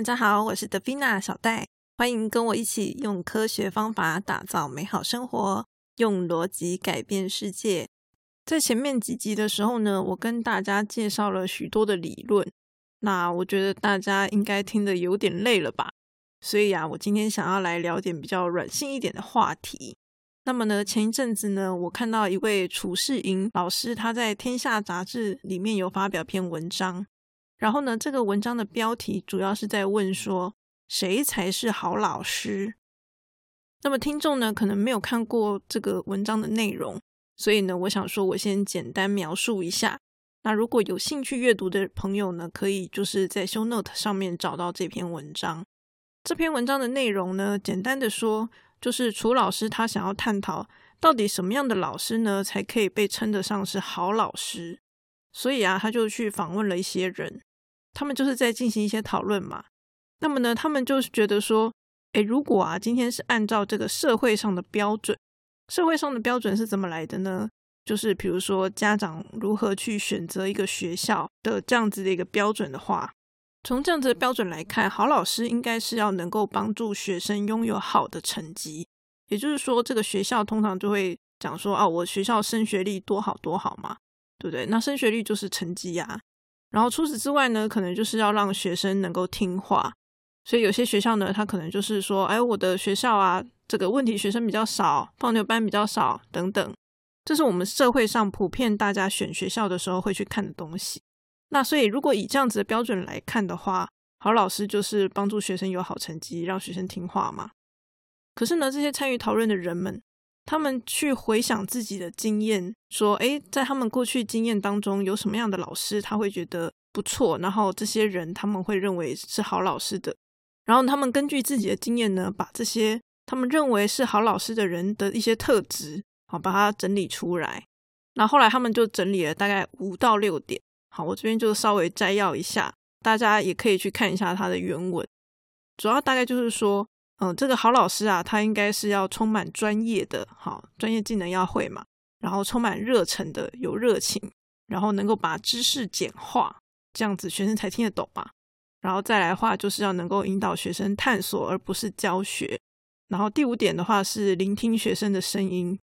大家好，我是德菲娜小戴，欢迎跟我一起用科学方法打造美好生活，用逻辑改变世界。在前面几集的时候呢，我跟大家介绍了许多的理论，那我觉得大家应该听得有点累了吧？所以啊，我今天想要来聊点比较软性一点的话题。那么呢，前一阵子呢，我看到一位楚世莹老师，他在《天下》杂志里面有发表篇文章。然后呢，这个文章的标题主要是在问说，谁才是好老师？那么听众呢，可能没有看过这个文章的内容，所以呢，我想说，我先简单描述一下。那如果有兴趣阅读的朋友呢，可以就是在 Show Note 上面找到这篇文章。这篇文章的内容呢，简单的说，就是楚老师他想要探讨，到底什么样的老师呢，才可以被称得上是好老师？所以啊，他就去访问了一些人。他们就是在进行一些讨论嘛。那么呢，他们就是觉得说，诶，如果啊，今天是按照这个社会上的标准，社会上的标准是怎么来的呢？就是比如说家长如何去选择一个学校的这样子的一个标准的话，从这样子的标准来看，好老师应该是要能够帮助学生拥有好的成绩。也就是说，这个学校通常就会讲说，哦，我学校升学率多好多好嘛，对不对？那升学率就是成绩呀。然后除此之外呢，可能就是要让学生能够听话，所以有些学校呢，他可能就是说，哎，我的学校啊，这个问题学生比较少，放牛班比较少等等，这是我们社会上普遍大家选学校的时候会去看的东西。那所以如果以这样子的标准来看的话，好老师就是帮助学生有好成绩，让学生听话嘛。可是呢，这些参与讨论的人们，他们去回想自己的经验。说，诶，在他们过去经验当中，有什么样的老师他会觉得不错，然后这些人他们会认为是好老师的，然后他们根据自己的经验呢，把这些他们认为是好老师的人的一些特质，好把它整理出来。那后来他们就整理了大概五到六点，好，我这边就稍微摘要一下，大家也可以去看一下它的原文。主要大概就是说，嗯，这个好老师啊，他应该是要充满专业的，好，专业技能要会嘛。然后充满热忱的，有热情，然后能够把知识简化，这样子学生才听得懂嘛。然后再来的话，就是要能够引导学生探索，而不是教学。然后第五点的话是聆听学生的声音。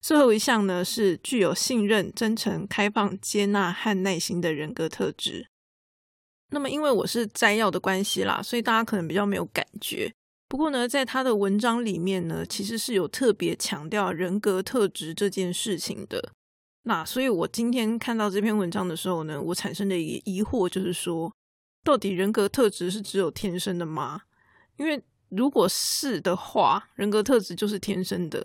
最后一项呢是具有信任、真诚、开放、接纳和耐心的人格特质。那么因为我是摘要的关系啦，所以大家可能比较没有感觉。不过呢，在他的文章里面呢，其实是有特别强调人格特质这件事情的。那所以，我今天看到这篇文章的时候呢，我产生的一疑惑就是说，到底人格特质是只有天生的吗？因为如果是的话，人格特质就是天生的。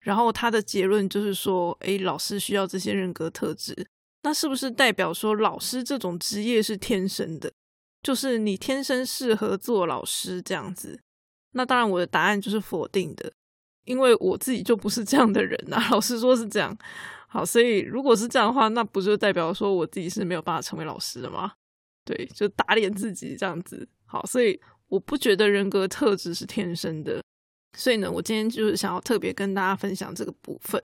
然后他的结论就是说，诶，老师需要这些人格特质，那是不是代表说老师这种职业是天生的？就是你天生适合做老师这样子？那当然，我的答案就是否定的，因为我自己就不是这样的人呐。老实说是这样。好，所以如果是这样的话，那不就代表说我自己是没有办法成为老师的吗？对，就打脸自己这样子。好，所以我不觉得人格特质是天生的。所以呢，我今天就是想要特别跟大家分享这个部分。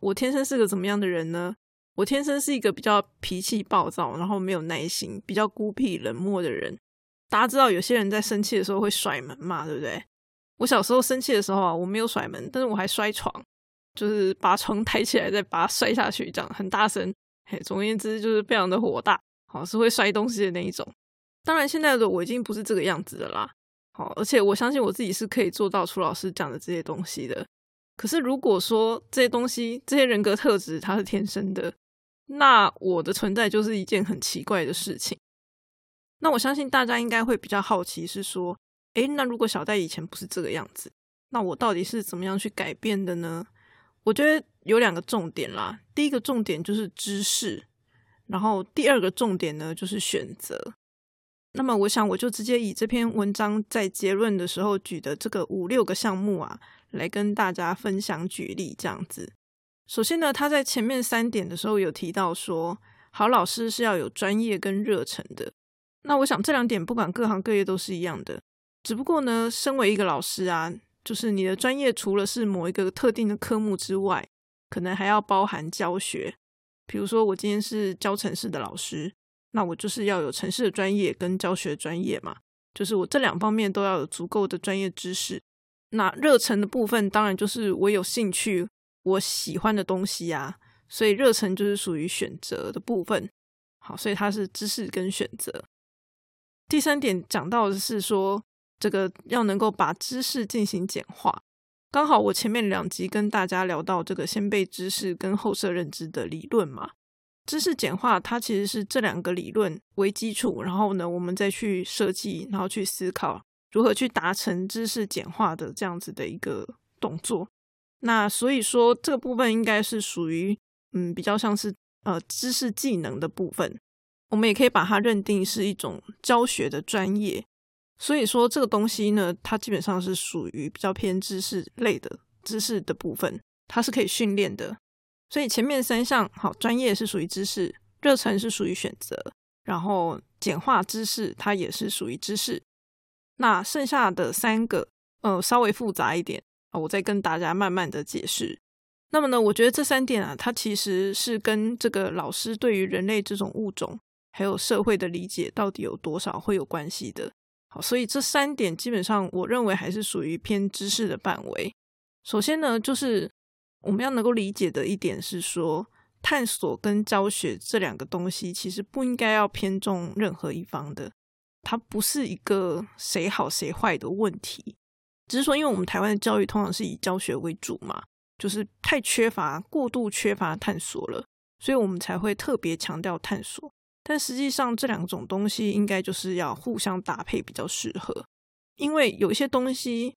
我天生是个怎么样的人呢？我天生是一个比较脾气暴躁，然后没有耐心，比较孤僻冷漠的人。大家知道有些人在生气的时候会甩门嘛，对不对？我小时候生气的时候啊，我没有甩门，但是我还摔床，就是把床抬起来再把它摔下去，这样很大声。嘿，总而言之就是非常的火大，好是会摔东西的那一种。当然现在的我已经不是这个样子的啦，好，而且我相信我自己是可以做到楚老师讲的这些东西的。可是如果说这些东西、这些人格特质它是天生的，那我的存在就是一件很奇怪的事情。那我相信大家应该会比较好奇，是说，诶，那如果小戴以前不是这个样子，那我到底是怎么样去改变的呢？我觉得有两个重点啦。第一个重点就是知识，然后第二个重点呢就是选择。那么，我想我就直接以这篇文章在结论的时候举的这个五六个项目啊，来跟大家分享举例这样子。首先呢，他在前面三点的时候有提到说，好老师是要有专业跟热忱的。那我想这两点不管各行各业都是一样的，只不过呢，身为一个老师啊，就是你的专业除了是某一个特定的科目之外，可能还要包含教学。比如说我今天是教城市的老师，那我就是要有城市的专业跟教学专业嘛。就是我这两方面都要有足够的专业知识。那热忱的部分，当然就是我有兴趣、我喜欢的东西啊，所以热忱就是属于选择的部分。好，所以它是知识跟选择。第三点讲到的是说，这个要能够把知识进行简化。刚好我前面两集跟大家聊到这个先辈知识跟后设认知的理论嘛，知识简化它其实是这两个理论为基础，然后呢，我们再去设计，然后去思考如何去达成知识简化的这样子的一个动作。那所以说这个部分应该是属于嗯比较像是呃知识技能的部分，我们也可以把它认定是一种教学的专业。所以说这个东西呢，它基本上是属于比较偏知识类的知识的部分，它是可以训练的。所以前面三项好，专业是属于知识，热忱是属于选择，然后简化知识它也是属于知识。那剩下的三个，呃，稍微复杂一点啊，我再跟大家慢慢的解释。那么呢，我觉得这三点啊，它其实是跟这个老师对于人类这种物种还有社会的理解到底有多少会有关系的。好所以这三点基本上，我认为还是属于偏知识的范围。首先呢，就是我们要能够理解的一点是说，探索跟教学这两个东西其实不应该要偏重任何一方的，它不是一个谁好谁坏的问题。只是说，因为我们台湾的教育通常是以教学为主嘛，就是太缺乏、过度缺乏探索了，所以我们才会特别强调探索。但实际上，这两种东西应该就是要互相搭配比较适合，因为有一些东西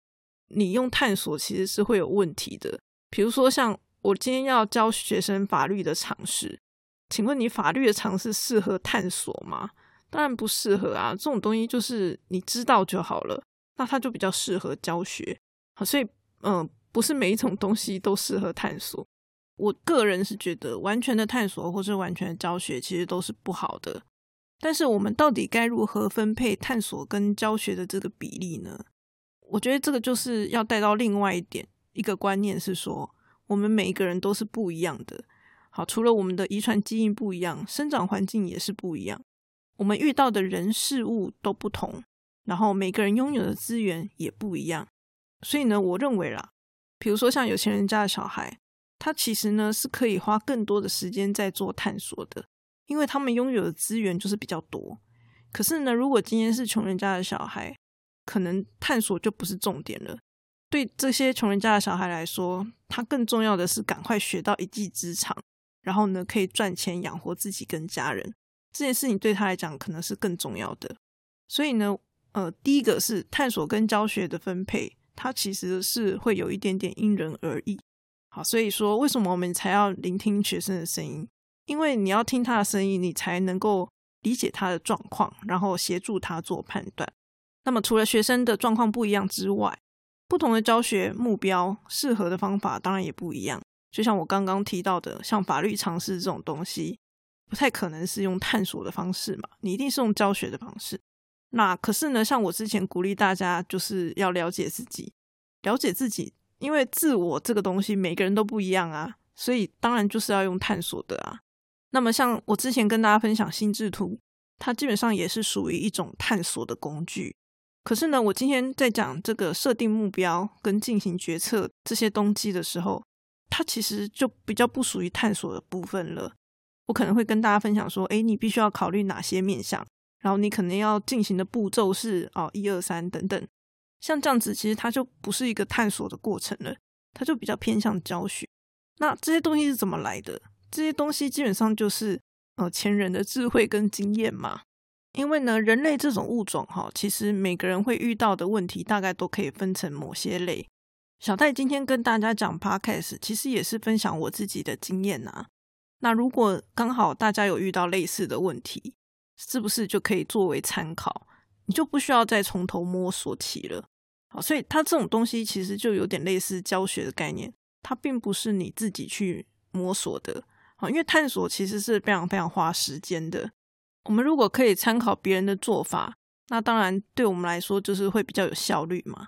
你用探索其实是会有问题的。比如说，像我今天要教学生法律的常识，请问你法律的常识适合探索吗？当然不适合啊！这种东西就是你知道就好了，那它就比较适合教学。所以嗯，不是每一种东西都适合探索。我个人是觉得，完全的探索或是完全的教学，其实都是不好的。但是，我们到底该如何分配探索跟教学的这个比例呢？我觉得这个就是要带到另外一点，一个观念是说，我们每一个人都是不一样的。好，除了我们的遗传基因不一样，生长环境也是不一样，我们遇到的人事物都不同，然后每个人拥有的资源也不一样。所以呢，我认为啦，比如说像有钱人家的小孩。他其实呢是可以花更多的时间在做探索的，因为他们拥有的资源就是比较多。可是呢，如果今天是穷人家的小孩，可能探索就不是重点了。对这些穷人家的小孩来说，他更重要的是赶快学到一技之长，然后呢可以赚钱养活自己跟家人。这件事情对他来讲可能是更重要的。所以呢，呃，第一个是探索跟教学的分配，它其实是会有一点点因人而异。好，所以说为什么我们才要聆听学生的声音？因为你要听他的声音，你才能够理解他的状况，然后协助他做判断。那么除了学生的状况不一样之外，不同的教学目标适合的方法当然也不一样。就像我刚刚提到的，像法律常识这种东西，不太可能是用探索的方式嘛，你一定是用教学的方式。那可是呢，像我之前鼓励大家，就是要了解自己，了解自己。因为自我这个东西每个人都不一样啊，所以当然就是要用探索的啊。那么像我之前跟大家分享心智图，它基本上也是属于一种探索的工具。可是呢，我今天在讲这个设定目标跟进行决策这些东西的时候，它其实就比较不属于探索的部分了。我可能会跟大家分享说，哎，你必须要考虑哪些面向，然后你可能要进行的步骤是哦，一二三等等。像这样子，其实它就不是一个探索的过程了，它就比较偏向教学。那这些东西是怎么来的？这些东西基本上就是呃前人的智慧跟经验嘛。因为呢，人类这种物种哈，其实每个人会遇到的问题，大概都可以分成某些类。小戴今天跟大家讲 podcast，其实也是分享我自己的经验呐。那如果刚好大家有遇到类似的问题，是不是就可以作为参考？你就不需要再从头摸索起了，好，所以它这种东西其实就有点类似教学的概念，它并不是你自己去摸索的，好，因为探索其实是非常非常花时间的。我们如果可以参考别人的做法，那当然对我们来说就是会比较有效率嘛。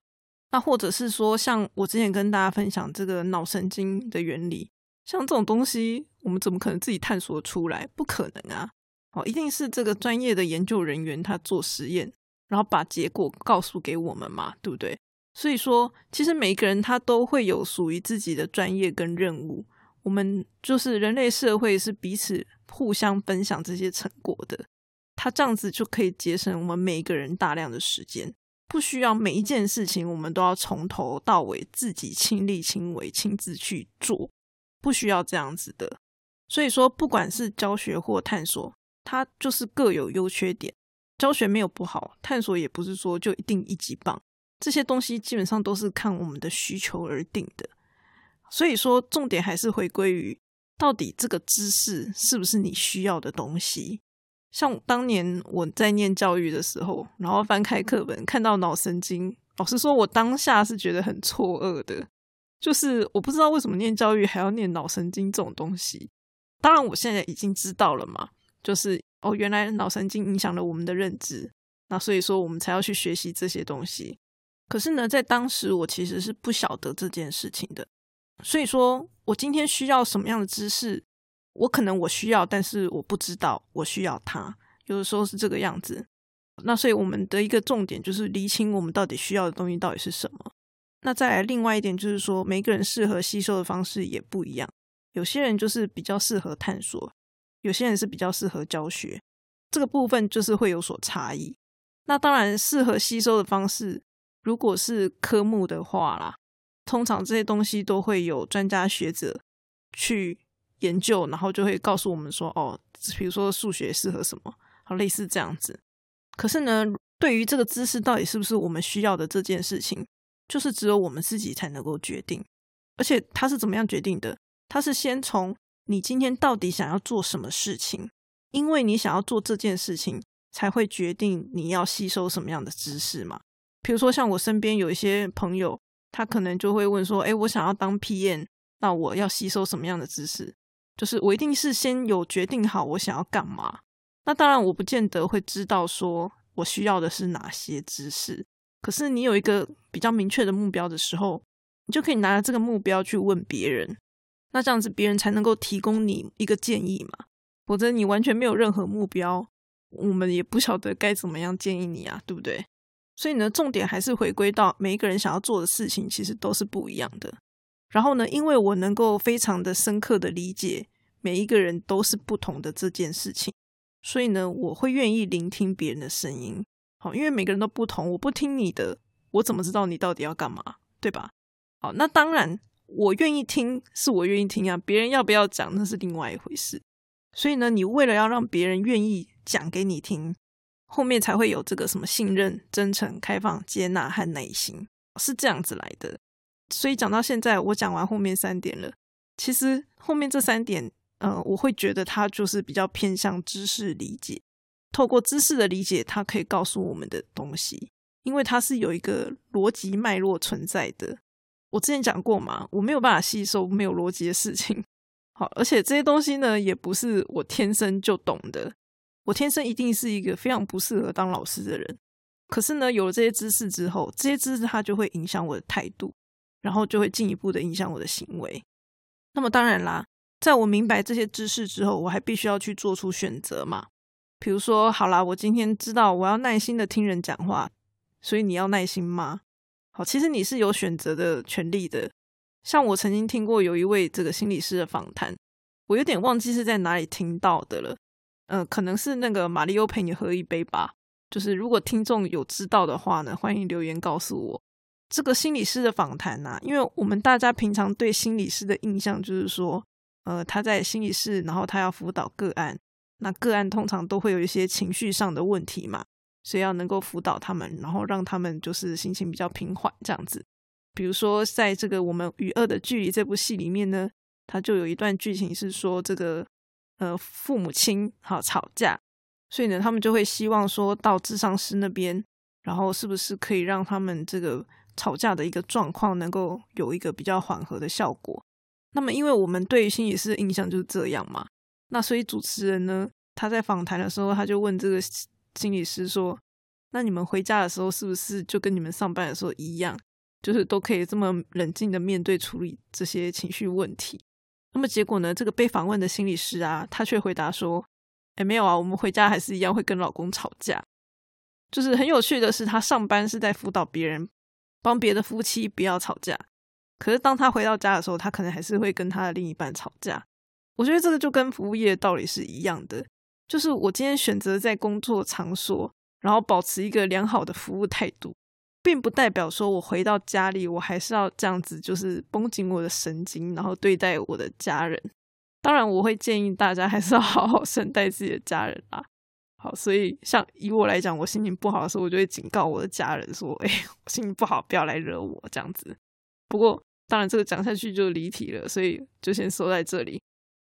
那或者是说，像我之前跟大家分享这个脑神经的原理，像这种东西，我们怎么可能自己探索出来？不可能啊！好，一定是这个专业的研究人员他做实验。然后把结果告诉给我们嘛，对不对？所以说，其实每一个人他都会有属于自己的专业跟任务。我们就是人类社会是彼此互相分享这些成果的，他这样子就可以节省我们每一个人大量的时间，不需要每一件事情我们都要从头到尾自己亲力亲为亲自去做，不需要这样子的。所以说，不管是教学或探索，它就是各有优缺点。教学没有不好，探索也不是说就一定一级棒。这些东西基本上都是看我们的需求而定的。所以说，重点还是回归于到底这个知识是不是你需要的东西。像当年我在念教育的时候，然后翻开课本看到脑神经，老实说，我当下是觉得很错愕的。就是我不知道为什么念教育还要念脑神经这种东西。当然，我现在已经知道了嘛，就是。哦，原来脑神经影响了我们的认知，那所以说我们才要去学习这些东西。可是呢，在当时我其实是不晓得这件事情的，所以说我今天需要什么样的知识，我可能我需要，但是我不知道我需要它。有的时候是这个样子。那所以我们的一个重点就是厘清我们到底需要的东西到底是什么。那再来另外一点就是说，每个人适合吸收的方式也不一样，有些人就是比较适合探索。有些人是比较适合教学，这个部分就是会有所差异。那当然，适合吸收的方式，如果是科目的话啦，通常这些东西都会有专家学者去研究，然后就会告诉我们说，哦，比如说数学适合什么，好类似这样子。可是呢，对于这个知识到底是不是我们需要的这件事情，就是只有我们自己才能够决定。而且他是怎么样决定的？他是先从。你今天到底想要做什么事情？因为你想要做这件事情，才会决定你要吸收什么样的知识嘛。比如说，像我身边有一些朋友，他可能就会问说：“哎，我想要当 PM，那我要吸收什么样的知识？就是我一定是先有决定好我想要干嘛。那当然，我不见得会知道说我需要的是哪些知识。可是你有一个比较明确的目标的时候，你就可以拿着这个目标去问别人。”那这样子，别人才能够提供你一个建议嘛？否则你完全没有任何目标，我们也不晓得该怎么样建议你啊，对不对？所以呢，重点还是回归到每一个人想要做的事情，其实都是不一样的。然后呢，因为我能够非常的深刻的理解每一个人都是不同的这件事情，所以呢，我会愿意聆听别人的声音。好，因为每个人都不同，我不听你的，我怎么知道你到底要干嘛？对吧？好，那当然。我愿意听，是我愿意听啊。别人要不要讲，那是另外一回事。所以呢，你为了要让别人愿意讲给你听，后面才会有这个什么信任、真诚、开放、接纳和耐心，是这样子来的。所以讲到现在，我讲完后面三点了。其实后面这三点，呃，我会觉得它就是比较偏向知识理解。透过知识的理解，它可以告诉我们的东西，因为它是有一个逻辑脉络存在的。我之前讲过嘛，我没有办法吸收没有逻辑的事情。好，而且这些东西呢，也不是我天生就懂的。我天生一定是一个非常不适合当老师的人。可是呢，有了这些知识之后，这些知识它就会影响我的态度，然后就会进一步的影响我的行为。那么当然啦，在我明白这些知识之后，我还必须要去做出选择嘛。比如说，好啦，我今天知道我要耐心的听人讲话，所以你要耐心吗？好，其实你是有选择的权利的。像我曾经听过有一位这个心理师的访谈，我有点忘记是在哪里听到的了。嗯，可能是那个马里欧陪你喝一杯吧。就是如果听众有知道的话呢，欢迎留言告诉我。这个心理师的访谈呐，因为我们大家平常对心理师的印象就是说，呃，他在心理室，然后他要辅导个案，那个案通常都会有一些情绪上的问题嘛。所以要能够辅导他们，然后让他们就是心情比较平缓这样子。比如说，在这个我们与恶的距离这部戏里面呢，它就有一段剧情是说这个呃父母亲好吵架，所以呢他们就会希望说到智商师那边，然后是不是可以让他们这个吵架的一个状况能够有一个比较缓和的效果？那么因为我们对心理师的印象就是这样嘛，那所以主持人呢他在访谈的时候他就问这个。心理师说：“那你们回家的时候是不是就跟你们上班的时候一样，就是都可以这么冷静的面对处理这些情绪问题？”那么结果呢？这个被访问的心理师啊，他却回答说：“哎，没有啊，我们回家还是一样会跟老公吵架。”就是很有趣的是，他上班是在辅导别人，帮别的夫妻不要吵架。可是当他回到家的时候，他可能还是会跟他的另一半吵架。我觉得这个就跟服务业的道理是一样的，就是我今天选择在工作场所，然后保持一个良好的服务态度，并不代表说我回到家里，我还是要这样子，就是绷紧我的神经，然后对待我的家人。当然，我会建议大家还是要好好善待自己的家人啊。好，所以像以我来讲，我心情不好的时候，我就会警告我的家人说：“哎，我心情不好，不要来惹我。”这样子。不过，当然这个讲下去就离题了，所以就先说在这里。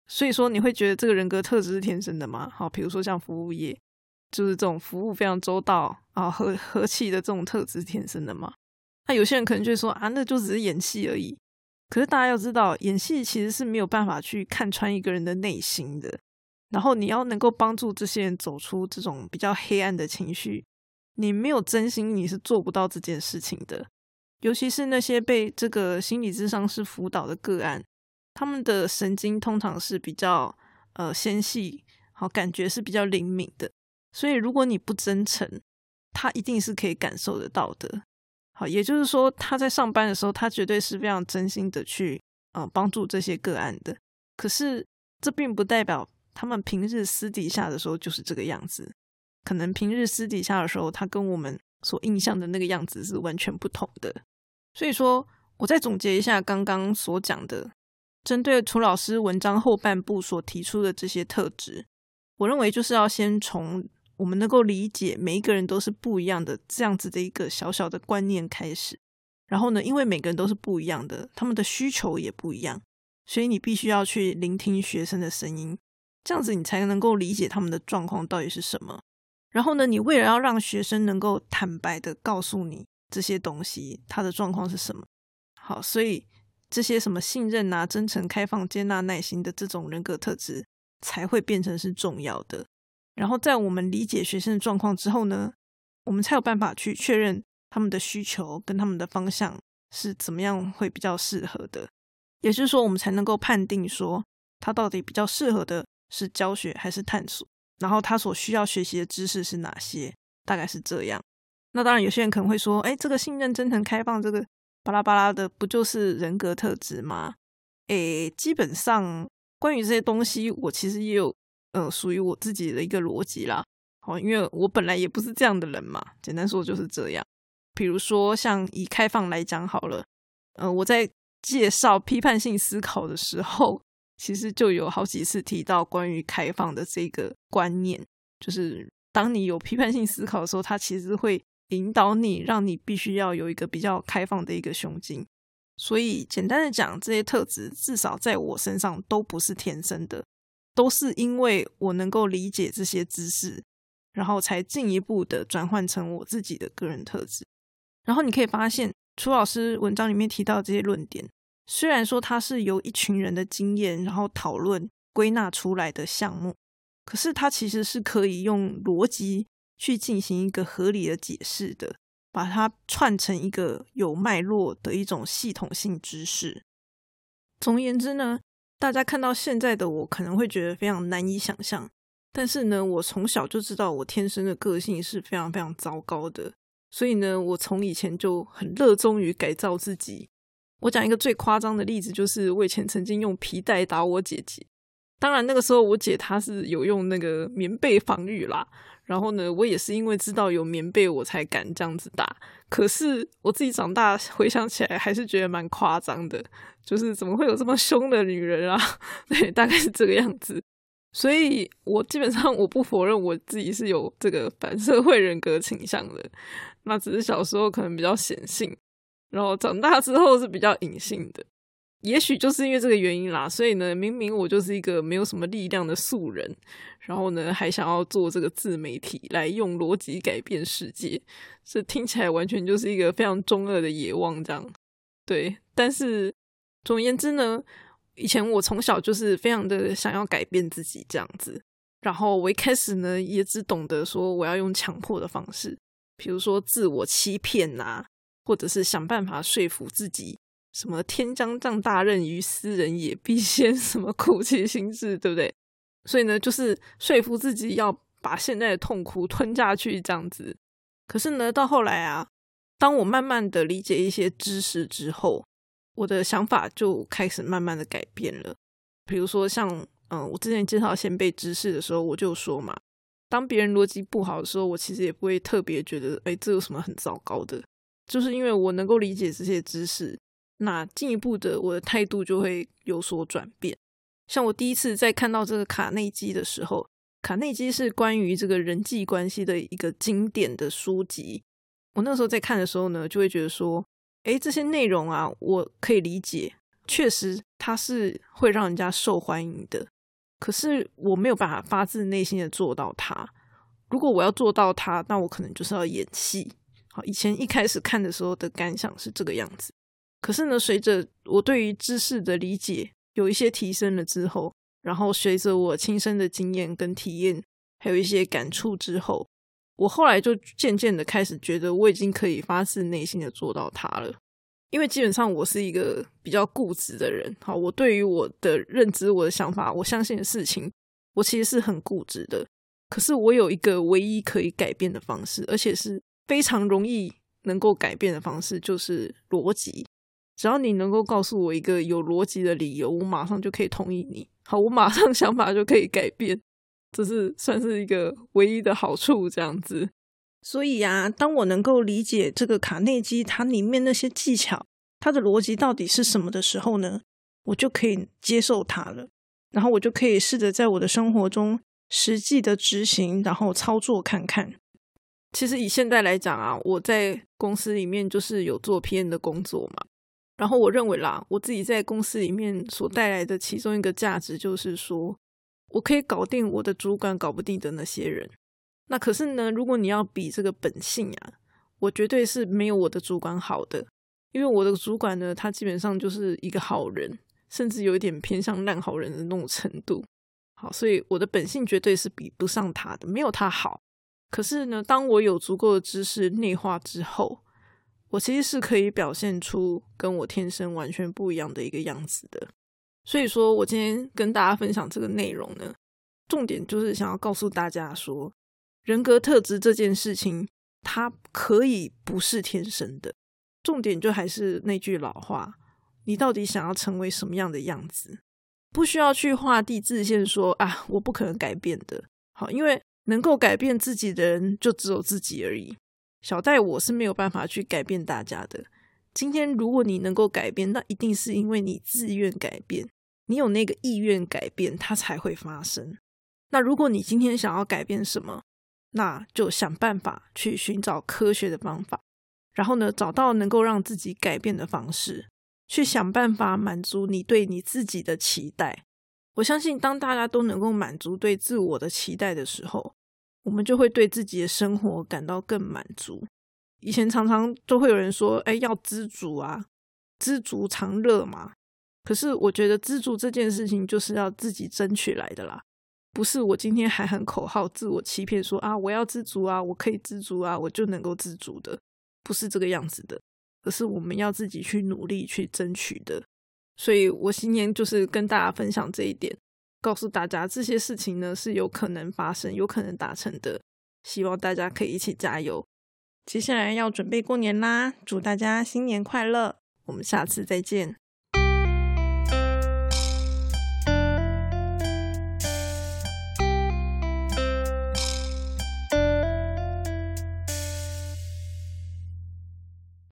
所以说，你会觉得这个人格特质是天生的吗？好，比如说像服务业，就是这种服务非常周到啊、和和气的这种特质天生的吗？那有些人可能就会说啊，那就只是演戏而已。可是大家要知道，演戏其实是没有办法去看穿一个人的内心的。然后你要能够帮助这些人走出这种比较黑暗的情绪，你没有真心，你是做不到这件事情的。尤其是那些被这个心理智商师辅导的个案，他们的神经通常是比较呃纤细，好感觉是比较灵敏的。所以如果你不真诚，他一定是可以感受得到的。好，也就是说他在上班的时候，他绝对是非常真心的去呃帮助这些个案的。可是这并不代表。他们平日私底下的时候就是这个样子，可能平日私底下的时候，他跟我们所印象的那个样子是完全不同的。所以说，我再总结一下刚刚所讲的，针对楚老师文章后半部所提出的这些特质，我认为就是要先从我们能够理解每一个人都是不一样的这样子的一个小小的观念开始。然后呢，因为每个人都是不一样的，他们的需求也不一样，所以你必须要去聆听学生的声音。这样子你才能够理解他们的状况到底是什么。然后呢，你为了要让学生能够坦白的告诉你这些东西，他的状况是什么，好，所以这些什么信任啊、真诚、开放、接纳、耐心的这种人格特质才会变成是重要的。然后在我们理解学生的状况之后呢，我们才有办法去确认他们的需求跟他们的方向是怎么样会比较适合的。也就是说，我们才能够判定说他到底比较适合的。是教学还是探索？然后他所需要学习的知识是哪些？大概是这样。那当然，有些人可能会说：“哎，这个信任、真诚、开放，这个巴拉巴拉的，不就是人格特质吗？”诶，基本上关于这些东西，我其实也有呃属于我自己的一个逻辑啦。好，因为我本来也不是这样的人嘛。简单说就是这样。比如说，像以开放来讲好了，呃，我在介绍批判性思考的时候。其实就有好几次提到关于开放的这个观念，就是当你有批判性思考的时候，它其实会引导你，让你必须要有一个比较开放的一个胸襟。所以简单的讲，这些特质至少在我身上都不是天生的，都是因为我能够理解这些知识，然后才进一步的转换成我自己的个人特质。然后你可以发现，楚老师文章里面提到这些论点。虽然说它是由一群人的经验，然后讨论归纳出来的项目，可是它其实是可以用逻辑去进行一个合理的解释的，把它串成一个有脉络的一种系统性知识。总而言之呢，大家看到现在的我可能会觉得非常难以想象，但是呢，我从小就知道我天生的个性是非常非常糟糕的，所以呢，我从以前就很热衷于改造自己。我讲一个最夸张的例子，就是我以前曾经用皮带打我姐姐。当然那个时候我姐她是有用那个棉被防御啦。然后呢，我也是因为知道有棉被，我才敢这样子打。可是我自己长大 回想起来，还是觉得蛮夸张的。就是怎么会有这么凶的女人啊？对，大概是这个样子。所以我基本上我不否认我自己是有这个反社会人格倾向的。那只是小时候可能比较显性。然后长大之后是比较隐性的，也许就是因为这个原因啦，所以呢，明明我就是一个没有什么力量的素人，然后呢，还想要做这个自媒体来用逻辑改变世界，这听起来完全就是一个非常中二的野望，这样对。但是总而言之呢，以前我从小就是非常的想要改变自己这样子，然后我一开始呢也只懂得说我要用强迫的方式，比如说自我欺骗呐。或者是想办法说服自己，什么天将降大任于斯人也，必先 什么苦其心志，对不对？所以呢，就是说服自己要把现在的痛苦吞下去，这样子。可是呢，到后来啊，当我慢慢的理解一些知识之后，我的想法就开始慢慢的改变了。比如说像，嗯，我之前介绍先辈知识的时候，我就说嘛，当别人逻辑不好的时候，我其实也不会特别觉得，哎，这有什么很糟糕的？就是因为我能够理解这些知识，那进一步的我的态度就会有所转变。像我第一次在看到这个卡内基的时候。卡内基是关于这个人际关系的一个经典的书籍。我那时候在看的时候呢，就会觉得说，哎，这些内容啊，我可以理解，确实它是会让人家受欢迎的。可是我没有办法发自内心的做到它。如果我要做到它，那我可能就是要演戏。好，以前一开始看的时候的感想是这个样子。可是呢，随着我对于知识的理解有一些提升了之后，然后随着我亲身的经验跟体验，还有一些感触之后，我后来就渐渐的开始觉得我已经可以发自内心的做到它了。因为基本上我是一个比较固执的人，好，我对于我的认知、我的想法、我相信的事情，我其实是很固执的。可是我有一个唯一可以改变的方式，而且是非常容易能够改变的方式，就是逻辑。只要你能够告诉我一个有逻辑的理由，我马上就可以同意你。好，我马上 想法就可以改变，这是算是一个唯一的好处，这样子。所以呀，当我能够理解这个卡内基它里面那些技巧，它的逻辑到底是什么的时候呢，我就可以接受它了。然后我就可以试着在我的生活中实际的执行，然后操作看看。其实以现在来讲啊，我在公司里面就是有做 PM 的工作嘛。然后我认为啦，我自己在公司里面所带来的其中一个价值，就是说我可以搞定我的主管搞不定的那些人。那可是呢，如果你要比这个本性啊，我绝对是没有我的主管好的，因为我的主管呢，他基本上就是一个好人，甚至有一点偏向烂好人的那种程度。好，所以我的本性绝对是比不上他的，没有他好。可是呢，当我有足够的知识内化之后，我其实是可以表现出跟我天生完全不一样的一个样子的，所以说我今天跟大家分享这个内容呢，重点就是想要告诉大家说，人格特质这件事情，它可以不是天生的。重点就还是那句老话，你到底想要成为什么样的样子？不需要去画地自限，说啊，我不可能改变的。好，因为能够改变自己的人，就只有自己而已。小戴，我是没有办法去改变大家的。今天，如果你能够改变，那一定是因为你自愿改变，你有那个意愿改变，它才会发生。那如果你今天想要改变什么，那就想办法去寻找科学的方法，然后呢，找到能够让自己改变的方式，去想办法满足你对你自己的期待。我相信，当大家都能够满足对自我的期待的时候。我们就会对自己的生活感到更满足。以前常常都会有人说：“哎，要知足啊，知足常乐嘛。”可是我觉得知足这件事情就是要自己争取来的啦，不是我今天喊喊口号、自我欺骗说啊，我要知足啊，我可以知足啊，我就能够知足的，不是这个样子的，而是我们要自己去努力去争取的。所以我今天就是跟大家分享这一点。告诉大家这些事情呢是有可能发生、有可能达成的，希望大家可以一起加油。接下来要准备过年啦，祝大家新年快乐！我们下次再见。